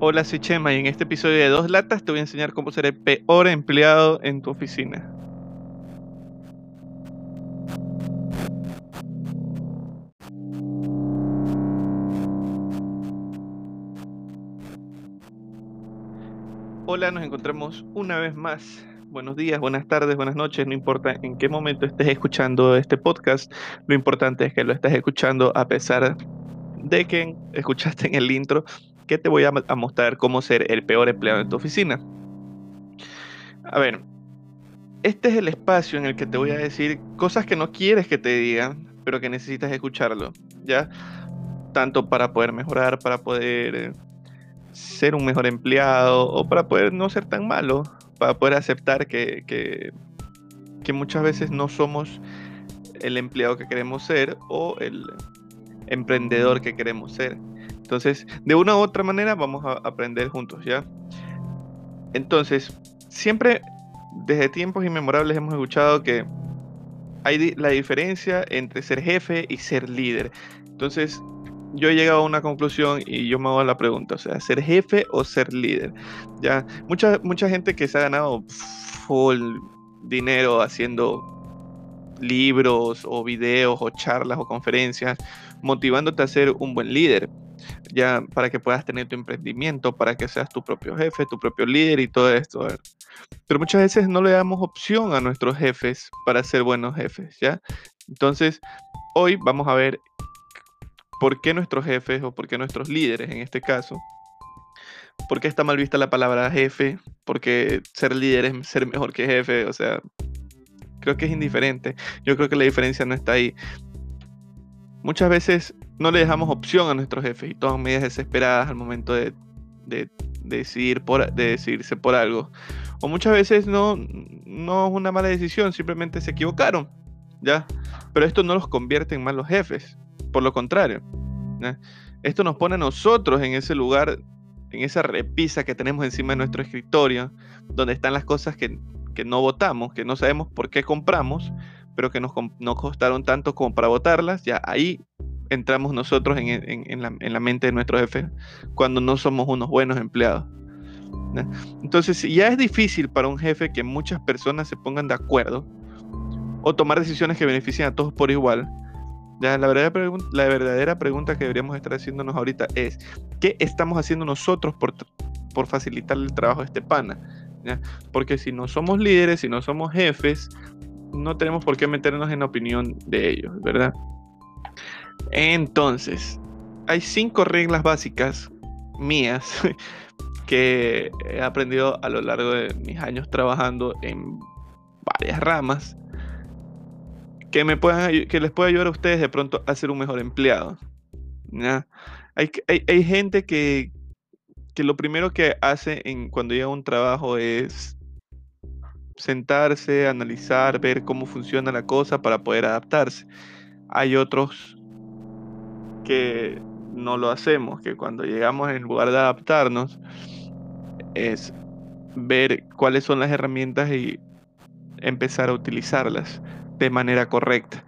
Hola, soy Chema y en este episodio de Dos Latas te voy a enseñar cómo ser el peor empleado en tu oficina. Hola, nos encontramos una vez más. Buenos días, buenas tardes, buenas noches, no importa en qué momento estés escuchando este podcast, lo importante es que lo estés escuchando a pesar de que escuchaste en el intro que te voy a, mostrar cómo ser el peor empleado en tu oficina. A ver, este es el espacio en el que te voy a decir cosas que no quieres que te digan, pero que necesitas escucharlo, ¿ya? Tanto para poder mejorar, para poder eh, ser un mejor empleado o para poder no ser tan malo, para poder aceptar que, que, muchas veces no somos el empleado que queremos ser o el emprendedor que queremos ser. Entonces, de una u otra manera vamos a aprender juntos, ¿ya? Entonces, siempre desde tiempos inmemorables hemos escuchado que hay la diferencia entre ser jefe y ser líder. Entonces, yo he llegado a una conclusión y yo me hago la pregunta, o sea, ser jefe o ser líder. Ya, mucha, mucha gente que se ha ganado full dinero haciendo libros o videos o charlas o conferencias, motivándote a ser un buen líder ya para que puedas tener tu emprendimiento, para que seas tu propio jefe, tu propio líder y todo esto. Pero muchas veces no le damos opción a nuestros jefes para ser buenos jefes, ¿ya? Entonces, hoy vamos a ver por qué nuestros jefes o por qué nuestros líderes en este caso, por qué está mal vista la palabra jefe, porque ser líder es ser mejor que jefe, o sea, creo que es indiferente. Yo creo que la diferencia no está ahí. Muchas veces no le dejamos opción a nuestros jefes y toman medidas desesperadas al momento de, decidir por, de decidirse por algo. O muchas veces no, no es una mala decisión, simplemente se equivocaron. ¿ya? Pero esto no los convierte en malos jefes, por lo contrario. Esto nos pone a nosotros en ese lugar, en esa repisa que tenemos encima de nuestro escritorio, donde están las cosas que, que no votamos, que no sabemos por qué compramos, pero que nos, nos costaron tanto como para votarlas, ya ahí entramos nosotros en, la, mente de nuestro jefe cuando no somos unos buenos empleados. Entonces, ya es difícil para un jefe que muchas personas se pongan de acuerdo o tomar decisiones que beneficien a todos por igual. La, verdadera la verdadera pregunta que deberíamos estar haciéndonos ahorita es, ¿qué estamos haciendo nosotros por, por facilitar el trabajo de este pana? Porque si no somos líderes, si no somos jefes, no tenemos por qué meternos en la opinión de ellos, ¿verdad? Entonces, hay cinco reglas básicas mías que he aprendido a lo largo de mis años trabajando en varias ramas que, me puedan, que les pueda ayudar a ustedes de pronto a ser un mejor empleado. Hay, hay, gente que, que, lo primero que hace en, cuando llega a un trabajo es sentarse, analizar, ver cómo funciona la cosa para poder adaptarse. Hay otros que no lo hacemos, que cuando llegamos en lugar de adaptarnos es ver cuáles son las herramientas y empezar a utilizarlas de manera correcta.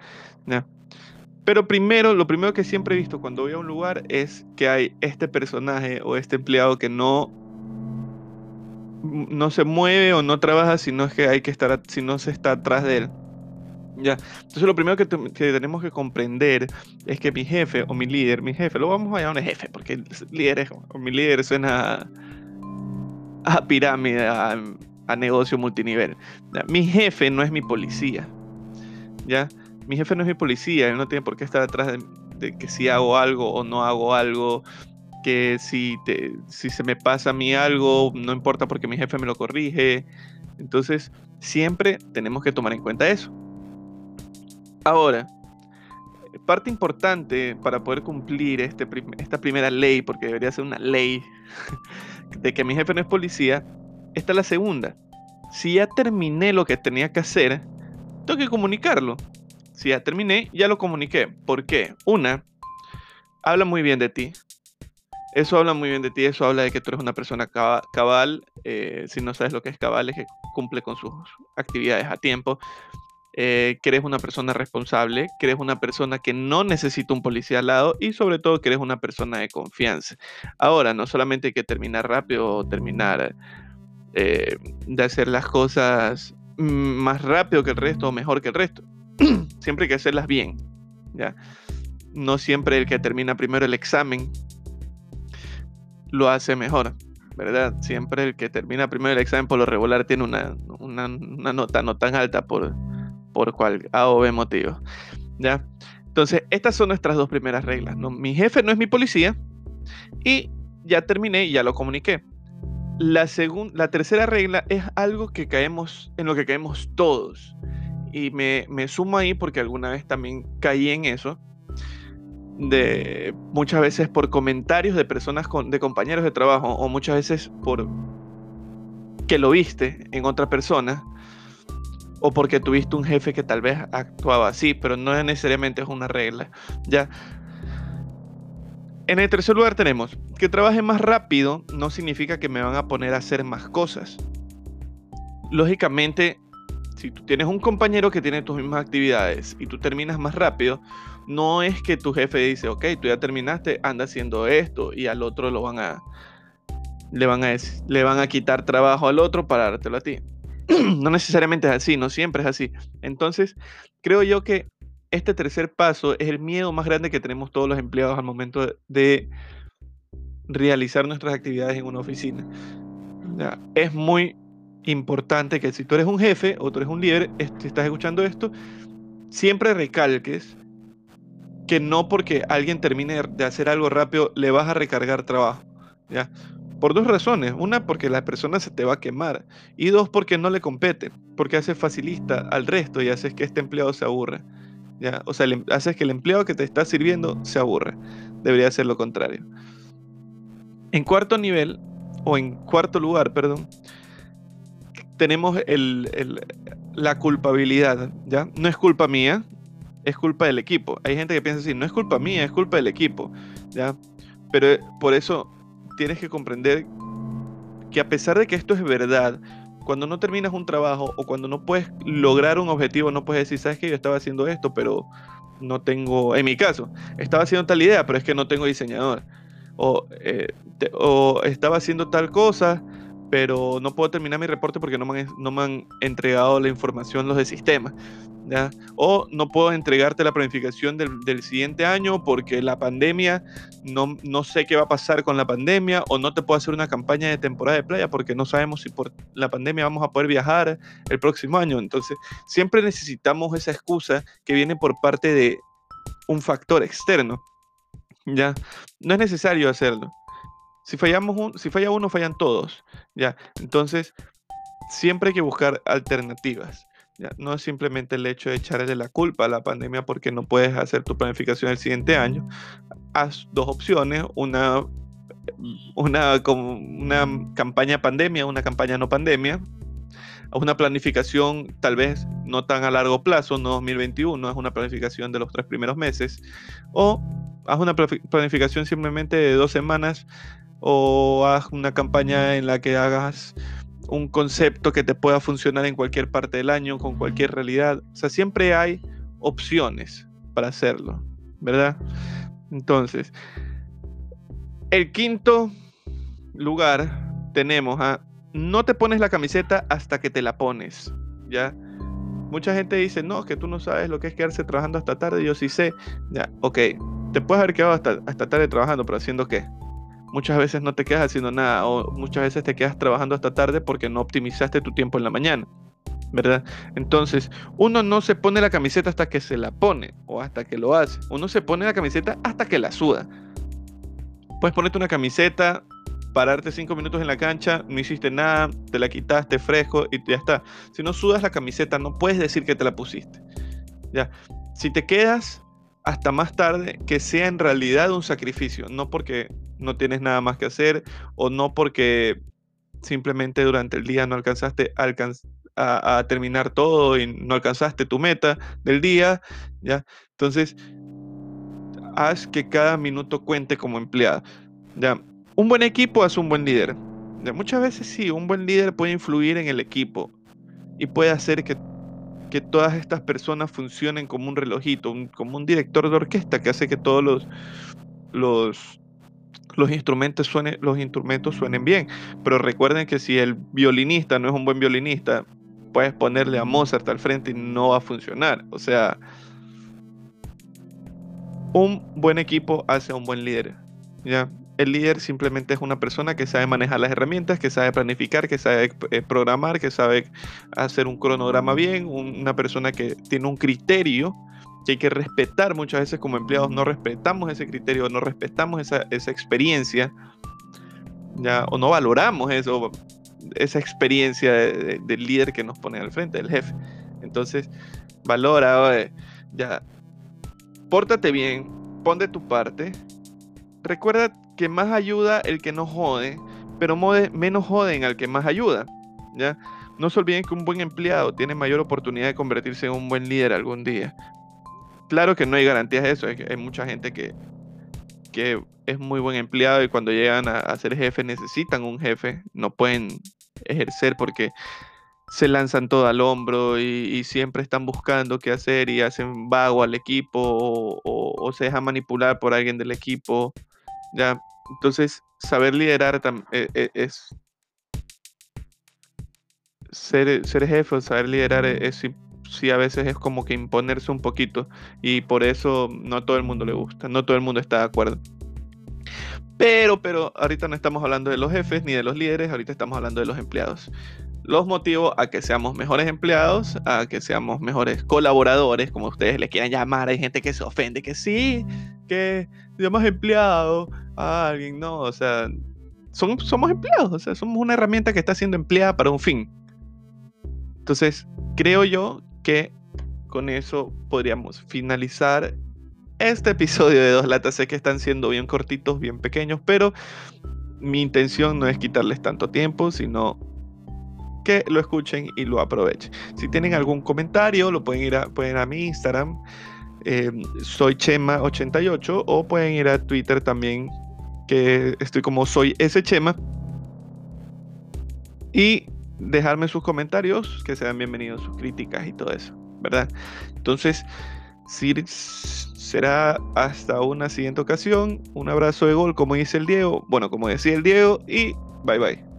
Pero primero, lo primero que siempre he visto cuando voy a un lugar es que hay este personaje o este empleado que no no se mueve o no trabaja si no es que hay que estar si no se está atrás de él. Ya. Entonces lo primero que, tenemos que comprender es que mi jefe o mi líder, mi jefe, lo vamos a llamar jefe, porque líder o mi líder suena a, pirámide, negocio multinivel. Mi jefe no es mi policía. ¿Ya? Mi jefe no es mi policía, él no tiene por qué estar atrás de, que si hago algo o no hago algo, que si, si se me pasa a mí algo, no importa porque mi jefe me lo corrige. Entonces, siempre tenemos que tomar en cuenta eso. Ahora, parte importante para poder cumplir este esta primera ley, porque debería ser una ley de que mi jefe no es policía, esta es la segunda. Si ya terminé lo que tenía que hacer, tengo que comunicarlo. Si ya terminé, ya lo comuniqué. ¿Por qué? Una, habla muy bien de ti. Eso habla muy bien de ti, eso habla de que tú eres una persona cabal. Eh, si no sabes lo que es cabal, es que cumple con sus actividades a tiempo. eh, eres una persona responsable, que eres una persona que no necesita un policía al lado y sobre todo que eres una persona de confianza. Ahora, no solamente hay que terminar rápido o terminar eh, de hacer las cosas más rápido que el resto o mejor que el resto. siempre hay que hacerlas bien. ¿ya? No siempre el que termina primero el examen lo hace mejor. ¿verdad? Siempre el que termina primero el examen por lo regular tiene una, una, una nota no tan alta por, por cual A o B motivo. ¿Ya? Entonces, estas son nuestras dos primeras reglas. ¿no? Mi jefe no es mi policía y ya terminé y ya lo comuniqué. La, la tercera regla es algo que caemos, en lo que caemos todos. Y me, me sumo ahí porque alguna vez también caí en eso. De muchas veces por comentarios de personas con, de compañeros de trabajo o muchas veces por que lo viste en otra persona o porque tuviste un jefe que tal vez actuaba así, pero no necesariamente es una regla. Ya. En el tercer lugar tenemos que trabaje más rápido no significa que me van a poner a hacer más cosas. Lógicamente, si tú tienes un compañero que tiene tus mismas actividades y tú terminas más rápido, no es que tu jefe dice, ok, tú ya terminaste, anda haciendo esto y al otro lo van a le van a le van a quitar trabajo al otro para dártelo a ti. no necesariamente es así, no siempre es así. Entonces, creo yo que este tercer paso es el miedo más grande que tenemos todos los empleados al momento de realizar nuestras actividades en una oficina. es muy importante que si tú eres un jefe o tú eres un líder, si estás escuchando esto, siempre recalques que no porque alguien termine de hacer algo rápido le vas a recargar trabajo. ¿ya? Por dos razones. Una, porque la persona se te va a quemar. Y dos, porque no le compete. Porque hace facilista al resto y haces que este empleado se aburra. O sea, em, haces que el empleado que te está sirviendo se aburra. Debería ser lo contrario. En cuarto nivel, o en cuarto lugar, perdón, tenemos la culpabilidad. ¿ya? No es culpa mía, es culpa del equipo. Hay gente que piensa así, no es culpa mía, es culpa del equipo. ¿ya? Pero eh, por eso tienes que comprender que a pesar de que esto es verdad, cuando no terminas un trabajo o cuando no puedes lograr un objetivo, no puedes decir, sabes que yo estaba haciendo esto, pero no tengo, en mi caso, estaba haciendo tal idea, pero es que no tengo diseñador. O, eh, o estaba haciendo tal cosa, pero no puedo terminar mi reporte porque no me han, entregado la información los de sistema. O no puedo entregarte la planificación del, siguiente año porque la pandemia, no, no, sé qué va a pasar con la pandemia, o no te puedo hacer una campaña de temporada de playa porque no sabemos si por la pandemia vamos a poder viajar el próximo año. Entonces, siempre necesitamos esa excusa que viene por parte de un factor externo. ¿ya? No es necesario hacerlo. Si fallamos si falla uno, fallan todos. ¿ya? Entonces, siempre hay que buscar alternativas. No es simplemente el hecho de echarle la culpa a la pandemia porque no puedes hacer tu planificación el siguiente año. Haz dos opciones, una, una, una campaña pandemia, una campaña no pandemia, una planificación tal vez no tan a largo plazo, no 2021, es una planificación de los tres primeros meses, o haz una planificación simplemente de dos semanas, o haz una campaña en la que hagas un concepto que te pueda funcionar en cualquier parte del año, con cualquier realidad. O sea, siempre hay opciones para hacerlo, ¿verdad? Entonces, el quinto lugar tenemos a no te pones la camiseta hasta que te la pones, ¿ya? Mucha gente dice, no, que tú no sabes lo que es quedarse trabajando hasta tarde, yo sí sé, ya, ok, te puedes haber quedado hasta, hasta tarde trabajando, pero haciendo qué? Muchas veces no te quedas haciendo nada o muchas veces te quedas trabajando hasta tarde porque no optimizaste tu tiempo en la mañana. ¿verdad? Entonces, uno no se pone la camiseta hasta que se la pone o hasta que lo hace. Uno se pone la camiseta hasta que la suda. Puedes ponerte una camiseta, pararte cinco minutos en la cancha, no hiciste nada, te la quitaste fresco y ya está. Si no sudas la camiseta, no puedes decir que te la pusiste. Ya. Si te quedas hasta más tarde, que sea en realidad un sacrificio, no porque no tienes nada más que hacer o no porque simplemente durante el día no alcanzaste a, terminar todo y no alcanzaste tu meta del día, ¿ya? Entonces, haz que cada minuto cuente como empleado, ¿ya? Un buen equipo hace un buen líder. Muchas veces sí, un buen líder puede influir en el equipo y puede hacer que que todas estas personas funcionen como un relojito, como un director de orquesta que hace que todos los, los, los, instrumentos suenen, los instrumentos suenen bien. Pero recuerden que si el violinista no es un buen violinista, puedes ponerle a Mozart al frente y no va a funcionar. O sea, un buen equipo hace un buen líder. ¿ya? El líder simplemente es una persona que sabe manejar las herramientas, que sabe planificar, que sabe eh, programar, que sabe hacer un cronograma bien, una persona que tiene un criterio que hay que respetar muchas veces como empleados, no respetamos ese criterio, no respetamos esa, experiencia, ya, o no valoramos eso, esa experiencia del líder que nos pone al frente, del jefe. Entonces, valora, ya, pórtate bien, pon de tu parte. Recuerda que más ayuda el que no jode, pero menos joden al que más ayuda. ¿ya? No se olviden que un buen empleado tiene mayor oportunidad de convertirse en un buen líder algún día. Claro que no hay garantías de eso, hay, mucha gente que, que es muy buen empleado y cuando llegan a, a ser jefe necesitan un jefe, no pueden ejercer porque se lanzan todo al hombro y, siempre están buscando qué hacer y hacen vago al equipo o, se dejan manipular por alguien del equipo. ¿Ya? Entonces, saber liderar e, e, es, ser, ser jefe o saber liderar es, sí, a veces es como que imponerse un poquito y por eso no a todo el mundo le gusta, no todo el mundo está de acuerdo. Pero, pero ahorita no estamos hablando de los jefes ni de los líderes, ahorita estamos hablando de los empleados los motivo a que seamos mejores empleados, a que seamos mejores colaboradores, como ustedes le quieran llamar. Hay gente que se ofende que sí, que llamas empleado a alguien, no, o sea, somos empleados, o sea, somos una herramienta que está siendo empleada para un fin. Entonces, creo yo que con eso podríamos finalizar este episodio de Dos Latas. Sé que están siendo bien cortitos, bien pequeños, pero mi intención no es quitarles tanto tiempo, sino que lo escuchen y lo aprovechen. Si tienen algún comentario, lo pueden ir a, pueden a mi Instagram, em, soy Chema88, o pueden ir a Twitter también, que estoy como soy ese Chema. Y dejarme sus comentarios, que sean bienvenidos, sus críticas y todo eso, ¿verdad? Entonces, será hasta una siguiente ocasión. Un abrazo de gol, como dice el Diego, bueno, como decía el Diego, y bye bye.